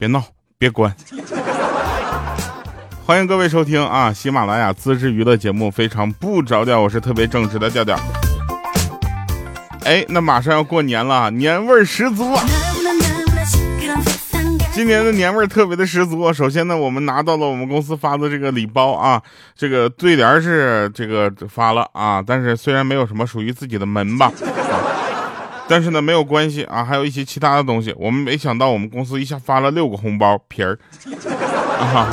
别闹，别关。欢迎各位收听啊，喜马拉雅自制娱乐节目《非常不着调》，我是特别正直的调调。哎，那马上要过年了，年味儿十足啊！今年的年味儿特别的十足。首先呢，我们拿到了我们公司发的这个礼包啊，这个对联是这个发了啊，但是虽然没有什么属于自己的门吧，但是呢没有关系啊，还有一些其他的东西。我们没想到我们公司一下发了六个红包皮儿 啊。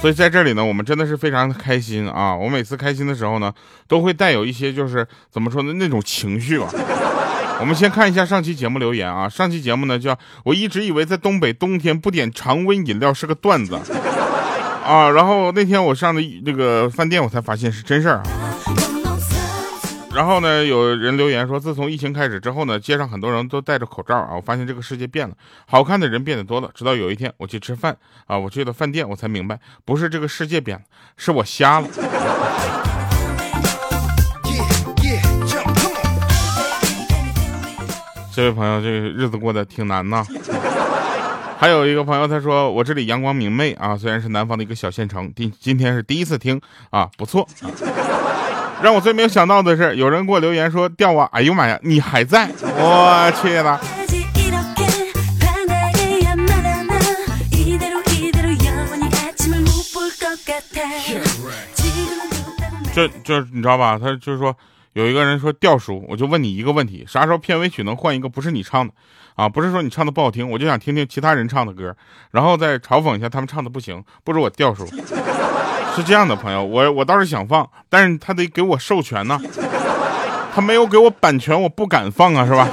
所以在这里呢，我们真的是非常的开心啊！我每次开心的时候呢，都会带有一些就是怎么说呢那种情绪吧。我们先看一下上期节目留言啊，上期节目呢叫我一直以为在东北冬天不点常温饮料是个段子 啊，然后那天我上的这个饭店，我才发现是真事儿啊。然后呢，有人留言说，自从疫情开始之后呢，街上很多人都戴着口罩啊。我发现这个世界变了，好看的人变得多了。直到有一天我去吃饭啊，我去了饭店，我才明白，不是这个世界变了，是我瞎了。这位朋友，这个日子过得挺难呐。还有一个朋友他说，我这里阳光明媚啊，虽然是南方的一个小县城，今今天是第一次听啊，不错。让我最没有想到的是，有人给我留言说掉啊！哎呦妈呀，你还在！我去了。就就你知道吧？他就是说有一个人说调叔，我就问你一个问题：啥时候片尾曲能换一个不是你唱的啊？不是说你唱的不好听，我就想听听其他人唱的歌，然后再嘲讽一下他们唱的不行，不如我调叔。是这样的，朋友，我我倒是想放，但是他得给我授权呢，他没有给我版权，我不敢放啊，是吧？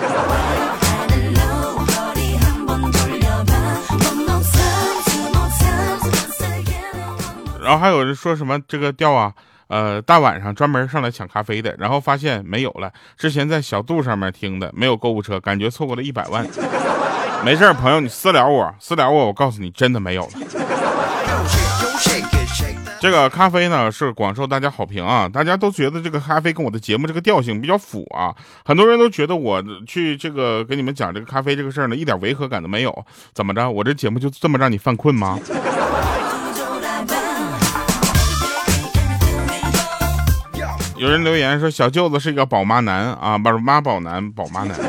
然后还有人说什么这个调啊，呃，大晚上专门上来抢咖啡的，然后发现没有了，之前在小度上面听的，没有购物车，感觉错过了一百万。没事，朋友，你私聊我，私聊我，我告诉你，真的没有了。这个咖啡呢是广受大家好评啊，大家都觉得这个咖啡跟我的节目这个调性比较符啊，很多人都觉得我去这个跟你们讲这个咖啡这个事儿呢一点违和感都没有，怎么着？我这节目就这么让你犯困吗？有人留言说小舅子是一个宝妈男啊，不是妈宝男，宝妈男。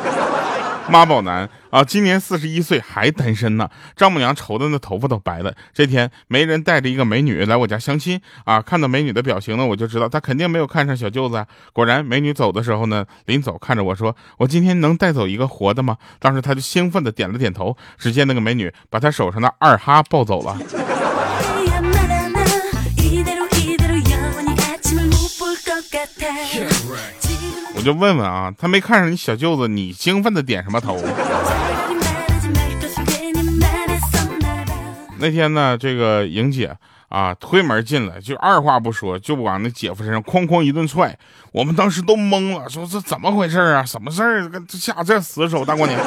妈宝男啊，今年四十一岁还单身呢。丈母娘愁的那头发都白了。这天，媒人带着一个美女来我家相亲啊。看到美女的表情呢，我就知道她肯定没有看上小舅子。果然，美女走的时候呢，临走看着我说：“我今天能带走一个活的吗？”当时他就兴奋的点了点头。只见那个美女把他手上的二哈抱走了。就问问啊，他没看上你小舅子，你兴奋的点什么头？那天呢，这个莹姐啊推门进来，就二话不说就往那姐夫身上哐哐一顿踹，我们当时都懵了，说这怎么回事啊？什么事儿？这下这死手，大过年。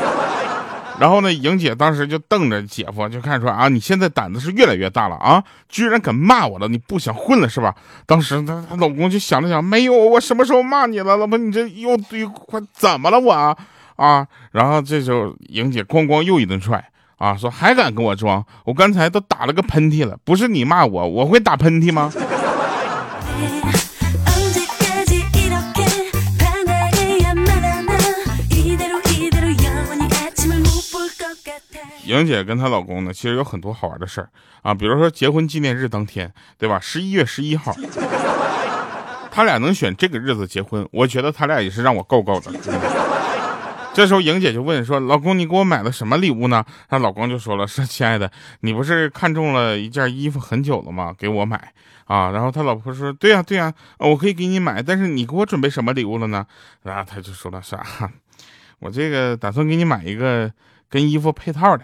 然后呢，莹姐当时就瞪着姐夫，就看说啊，你现在胆子是越来越大了啊，居然敢骂我了，你不想混了是吧？当时她她老公就想了想，没有，我什么时候骂你了？老婆，你这又又快怎么了我啊？然后这时候莹姐咣咣又一顿踹啊，说还敢跟我装？我刚才都打了个喷嚏了，不是你骂我，我会打喷嚏吗？莹姐跟她老公呢，其实有很多好玩的事儿啊，比如说结婚纪念日当天，对吧？十一月十一号，他俩能选这个日子结婚，我觉得他俩也是让我够够的。这时候莹姐就问说：“老公，你给我买了什么礼物呢？”她老公就说了：“说亲爱的，你不是看中了一件衣服很久了吗？给我买啊。”然后他老婆说：“对呀，对呀，我可以给你买，但是你给我准备什么礼物了呢？”然后他就说了：“啥？我这个打算给你买一个跟衣服配套的。”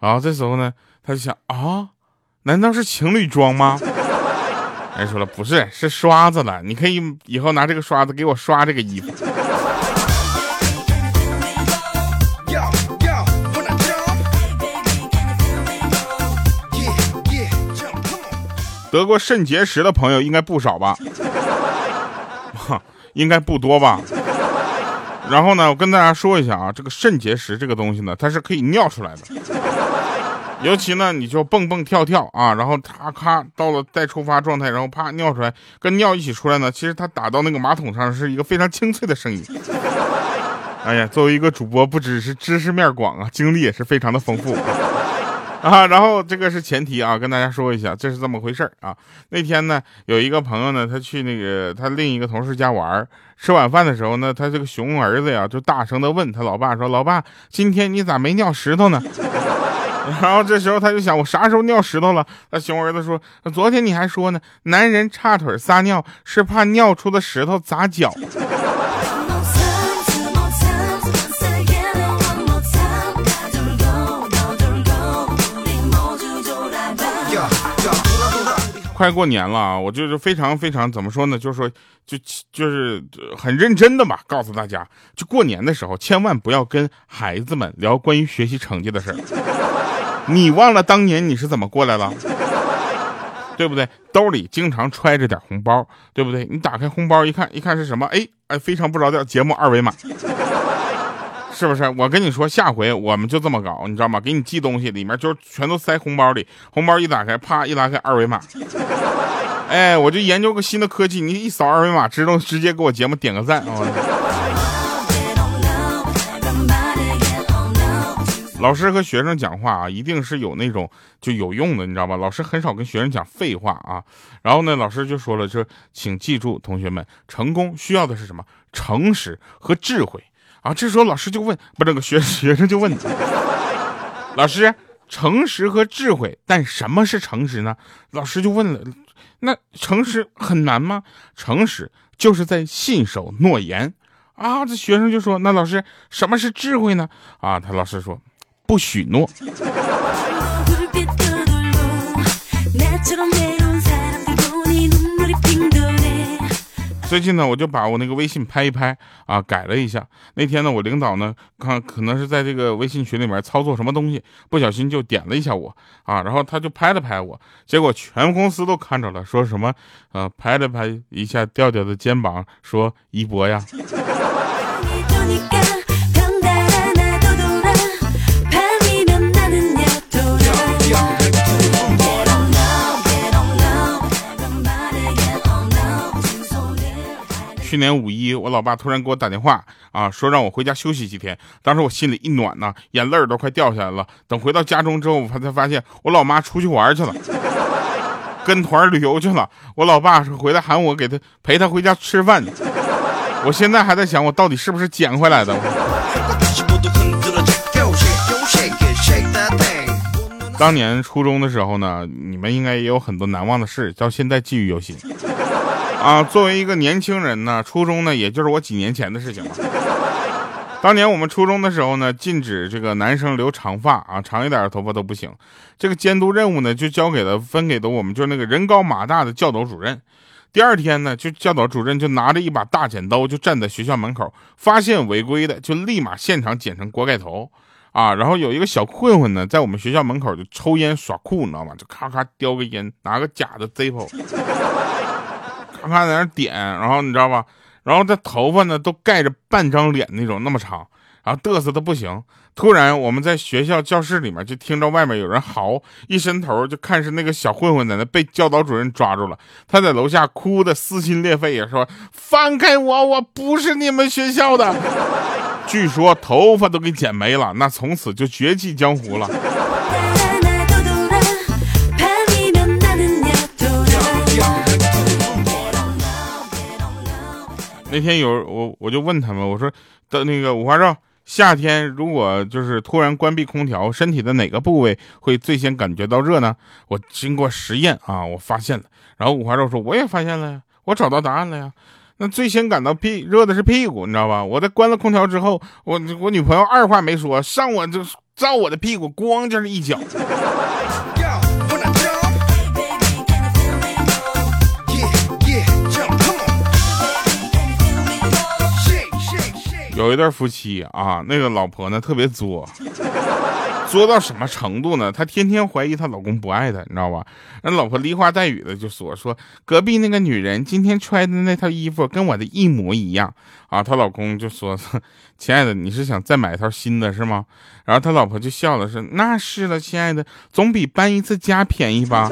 然后这时候呢，他就想啊，难道是情侣装吗？人 说了不是，是刷子了。你可以以后拿这个刷子给我刷这个衣服。得过肾结石的朋友应该不少吧？应该不多吧？然后呢，我跟大家说一下啊，这个肾结石这个东西呢，它是可以尿出来的。尤其呢，你就蹦蹦跳跳啊，然后咔咔到了待出发状态，然后啪尿出来，跟尿一起出来呢。其实他打到那个马桶上是一个非常清脆的声音。哎呀，作为一个主播，不只是知识面广啊，经历也是非常的丰富啊。然后这个是前提啊，跟大家说一下，这是这么回事啊。那天呢，有一个朋友呢，他去那个他另一个同事家玩，吃晚饭的时候呢，他这个熊儿子呀，就大声的问他老爸说：“老爸，今天你咋没尿石头呢？” 然后这时候他就想，我啥时候尿石头了？他熊儿子说：“昨天你还说呢，男人叉腿撒尿是怕尿出的石头砸脚。”快过年了，我就是非常非常怎么说呢？就是说，就就是很认真的吧，告诉大家，就过年的时候，千万不要跟孩子们聊关于学习成绩的事儿。你忘了当年你是怎么过来了，对不对？兜里经常揣着点红包，对不对？你打开红包一看，一看是什么？哎哎，非常不着调，节目二维码。是不是？我跟你说，下回我们就这么搞，你知道吗？给你寄东西，里面就全都塞红包里，红包一打开，啪一拉开二维码，哎，我就研究个新的科技，你一扫二维码，知道直接给我节目点个赞啊！老师和学生讲话啊，一定是有那种就有用的，你知道吧？老师很少跟学生讲废话啊。然后呢，老师就说了，说请记住，同学们，成功需要的是什么？诚实和智慧。啊，这时候老师就问，不，这个学学生就问，老师，诚实和智慧，但什么是诚实呢？老师就问了，那诚实很难吗？诚实就是在信守诺言啊。这学生就说，那老师，什么是智慧呢？啊，他老师说，不许诺。最近呢，我就把我那个微信拍一拍啊，改了一下。那天呢，我领导呢，看可能是在这个微信群里面操作什么东西，不小心就点了一下我啊，然后他就拍了拍我，结果全公司都看着了，说什么呃，拍了拍一下调调的肩膀，说一博呀。去年五一，我老爸突然给我打电话啊，说让我回家休息几天。当时我心里一暖呐，眼泪都快掉下来了。等回到家中之后，我才发现我老妈出去玩去了，跟团旅游去了。我老爸是回来喊我给他陪他回家吃饭。我现在还在想，我到底是不是捡回来的？当年初中的时候呢，你们应该也有很多难忘的事，到现在记忆犹新。啊，作为一个年轻人呢，初中呢，也就是我几年前的事情了。当年我们初中的时候呢，禁止这个男生留长发啊，长一点的头发都不行。这个监督任务呢，就交给了分给的我们，就是那个人高马大的教导主任。第二天呢，就教导主任就拿着一把大剪刀，就站在学校门口，发现违规的就立马现场剪成锅盖头啊。然后有一个小混混呢，在我们学校门口就抽烟耍酷，你知道吗？就咔咔叼个烟，拿个假的 Zippo。他看在那点，然后你知道吧？然后他头发呢都盖着半张脸那种那么长，然后嘚瑟的不行。突然我们在学校教室里面就听着外面有人嚎，一伸头就看是那个小混混在那被教导主任抓住了。他在楼下哭的撕心裂肺，也说放开我，我不是你们学校的。据说头发都给剪没了，那从此就绝迹江湖了。那天有我，我就问他们，我说的那个五花肉，夏天如果就是突然关闭空调，身体的哪个部位会最先感觉到热呢？我经过实验啊，我发现了。然后五花肉说，我也发现了呀，我找到答案了呀。那最先感到屁热的是屁股，你知道吧？我在关了空调之后，我我女朋友二话没说，上我就照我的屁股，咣就是一脚。有一对夫妻啊，那个老婆呢特别作，作到什么程度呢？她天天怀疑她老公不爱她，你知道吧？那老婆梨花带雨的就说说隔壁那个女人今天穿的那套衣服跟我的一模一样啊。她老公就说：“ 亲爱的，你是想再买一套新的是吗？”然后他老婆就笑了，说：“那是了，亲爱的，总比搬一次家便宜吧。”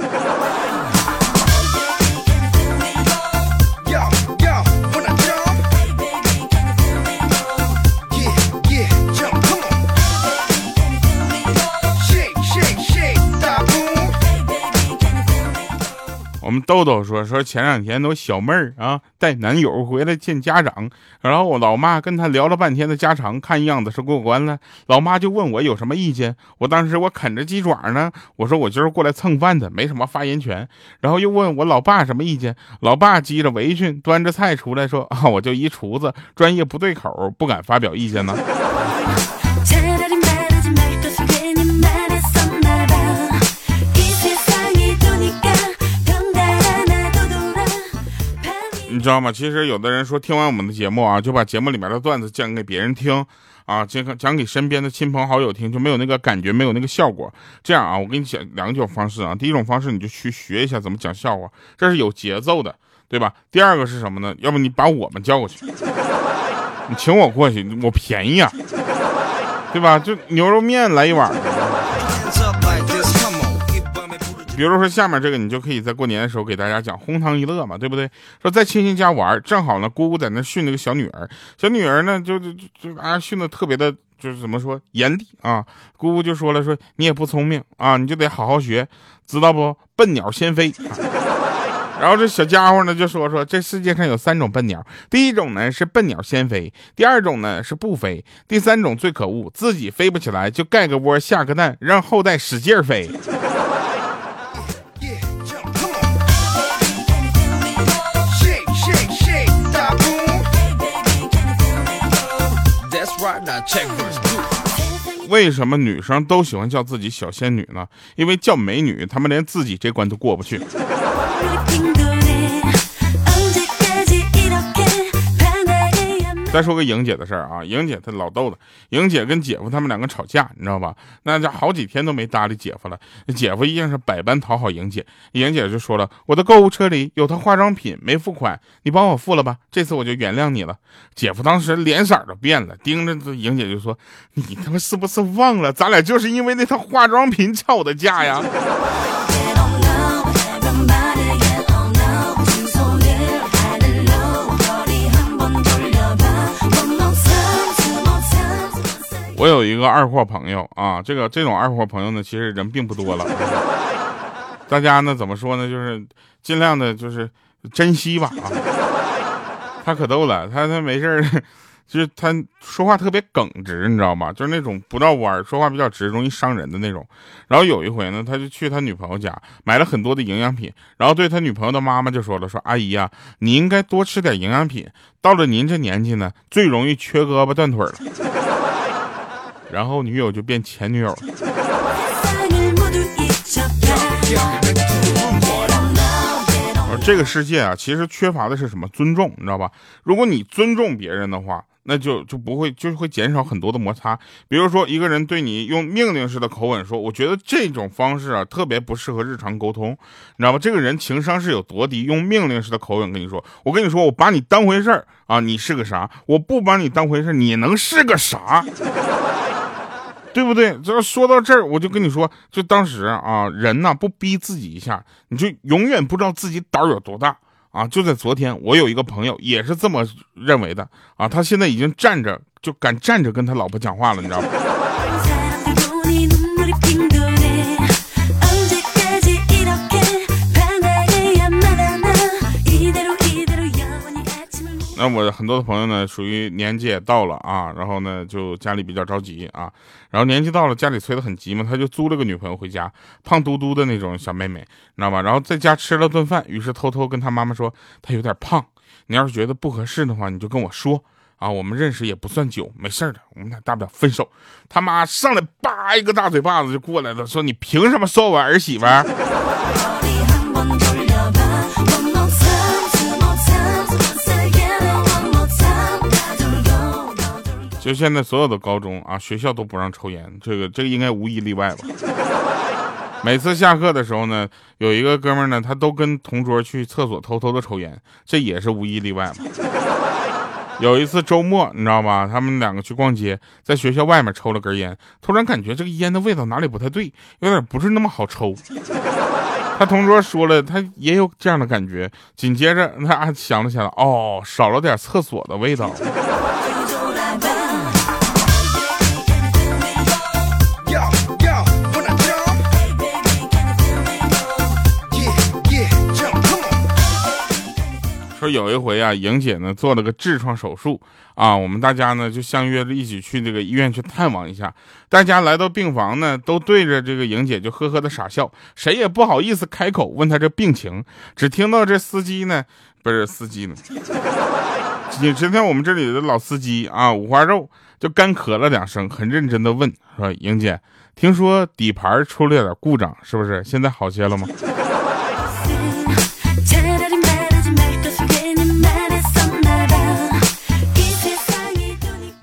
豆豆说说前两天都小妹儿啊带男友回来见家长，然后我老妈跟他聊了半天的家常，看样子是过关了。老妈就问我有什么意见，我当时我啃着鸡爪呢，我说我今儿过来蹭饭的，没什么发言权。然后又问我老爸什么意见，老爸系着围裙端着菜出来说啊，我就一厨子，专业不对口，不敢发表意见呢。你知道吗？其实有的人说听完我们的节目啊，就把节目里面的段子讲给别人听啊，讲讲给身边的亲朋好友听，就没有那个感觉，没有那个效果。这样啊，我给你讲两种方式啊。第一种方式，你就去学一下怎么讲笑话，这是有节奏的，对吧？第二个是什么呢？要不你把我们叫过去，你请我过去，我便宜啊，对吧？就牛肉面来一碗。比如说下面这个，你就可以在过年的时候给大家讲哄堂一乐嘛，对不对？说在亲戚家玩，正好呢，姑姑在那训那个小女儿，小女儿呢就就就啊训的特别的，就是怎么说严厉啊。姑姑就说了，说你也不聪明啊，你就得好好学，知道不？笨鸟先飞。然后这小家伙呢就说说，这世界上有三种笨鸟，第一种呢是笨鸟先飞，第二种呢是不飞，第三种最可恶，自己飞不起来就盖个窝下个蛋，让后代使劲飞。为什么女生都喜欢叫自己小仙女呢？因为叫美女，她们连自己这关都过不去。再说个莹姐的事儿啊，莹姐她老逗了。莹姐跟姐夫他们两个吵架，你知道吧？那家好几天都没搭理姐夫了。姐夫一样是百般讨好莹姐，莹姐就说了：“我的购物车里有套化妆品没付款，你帮我付了吧，这次我就原谅你了。”姐夫当时脸色都变了，盯着莹姐就说：“你他妈是不是忘了，咱俩就是因为那套化妆品吵的架呀？”我有一个二货朋友啊，这个这种二货朋友呢，其实人并不多了。大家呢怎么说呢？就是尽量的，就是珍惜吧啊。他可逗了，他他没事 就是他说话特别耿直，你知道吗？就是那种不绕弯，说话比较直，容易伤人的那种。然后有一回呢，他就去他女朋友家买了很多的营养品，然后对他女朋友的妈妈就说了：“说阿姨呀，你应该多吃点营养品，到了您这年纪呢，最容易缺胳膊断腿了。”然后女友就变前女友了。这个世界啊，其实缺乏的是什么？尊重，你知道吧？如果你尊重别人的话，那就就不会，就会减少很多的摩擦。比如说，一个人对你用命令式的口吻说：“我觉得这种方式啊，特别不适合日常沟通。”你知道吧？这个人情商是有多低？用命令式的口吻跟你说：“我跟你说，我把你当回事儿啊，你是个啥？我不把你当回事你能是个啥？”对不对？只要说到这儿，我就跟你说，就当时啊，人呢不逼自己一下，你就永远不知道自己胆有多大啊！就在昨天，我有一个朋友也是这么认为的啊，他现在已经站着就敢站着跟他老婆讲话了，你知道吗？那我很多的朋友呢，属于年纪也到了啊，然后呢，就家里比较着急啊，然后年纪到了，家里催得很急嘛，他就租了个女朋友回家，胖嘟嘟的那种小妹妹，你知道吧？然后在家吃了顿饭，于是偷偷跟他妈妈说，她有点胖，你要是觉得不合适的话，你就跟我说啊，我们认识也不算久，没事的，我们俩大不了分手。他妈上来叭一个大嘴巴子就过来了，说你凭什么说我儿媳妇？就现在所有的高中啊，学校都不让抽烟，这个这个应该无一例外吧。每次下课的时候呢，有一个哥们呢，他都跟同桌去厕所偷偷的抽烟，这也是无一例外嘛。有一次周末，你知道吧？他们两个去逛街，在学校外面抽了根烟，突然感觉这个烟的味道哪里不太对，有点不是那么好抽。他同桌说了，他也有这样的感觉。紧接着他想了想，哦，少了点厕所的味道。有一回啊，莹姐呢做了个痔疮手术啊，我们大家呢就相约着一起去这个医院去探望一下。大家来到病房呢，都对着这个莹姐就呵呵的傻笑，谁也不好意思开口问她这病情。只听到这司机呢，不是司机呢，你只听我们这里的老司机啊，五花肉就干咳了两声，很认真的问说：“莹姐，听说底盘出了点故障，是不是？现在好些了吗？”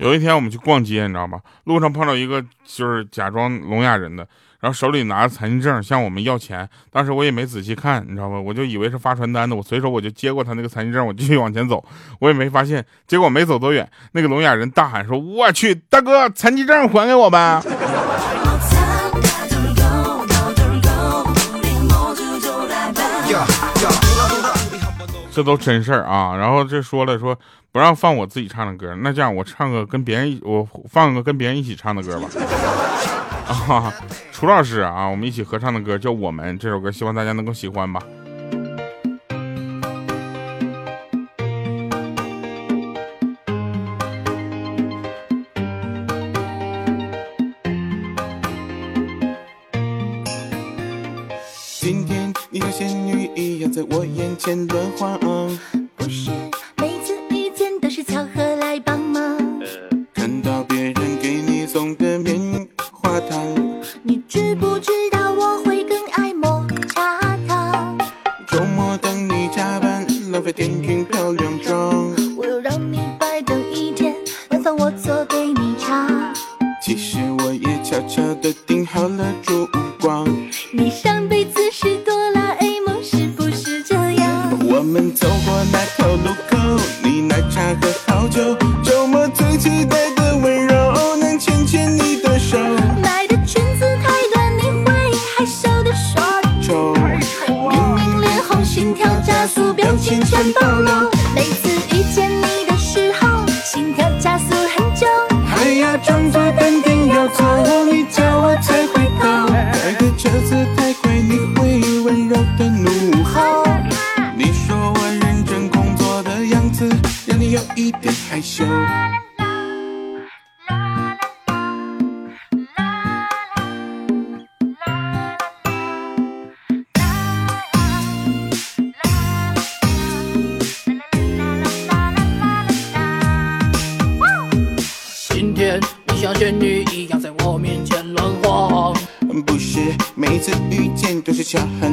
有一天我们去逛街，你知道吗？路上碰到一个就是假装聋哑人的，然后手里拿着残疾证向我们要钱。当时我也没仔细看，你知道吗？我就以为是发传单的，我随手我就接过他那个残疾证，我继续往前走，我也没发现。结果没走多远，那个聋哑人大喊说：“我去，大哥，残疾证还给我吧！”这都真事儿啊！然后这说了说不让放我自己唱的歌，那这样我唱个跟别人我放个跟别人一起唱的歌吧。啊，楚老师啊，我们一起合唱的歌叫《我们》这首歌，希望大家能够喜欢吧。今天你像仙女一样在我眼前乱晃。today. Yeah. your.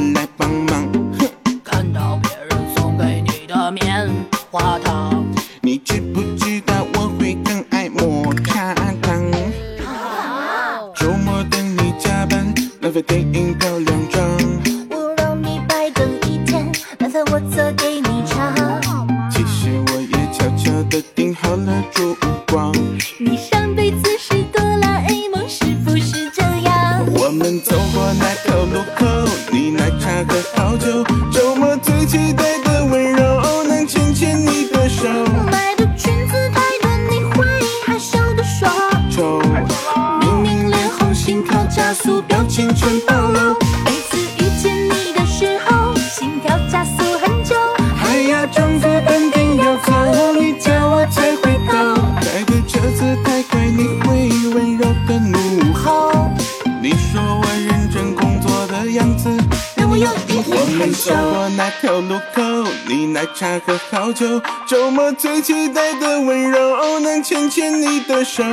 过那条路口你奶茶喝好久周末最期待的温柔能牵牵你的手。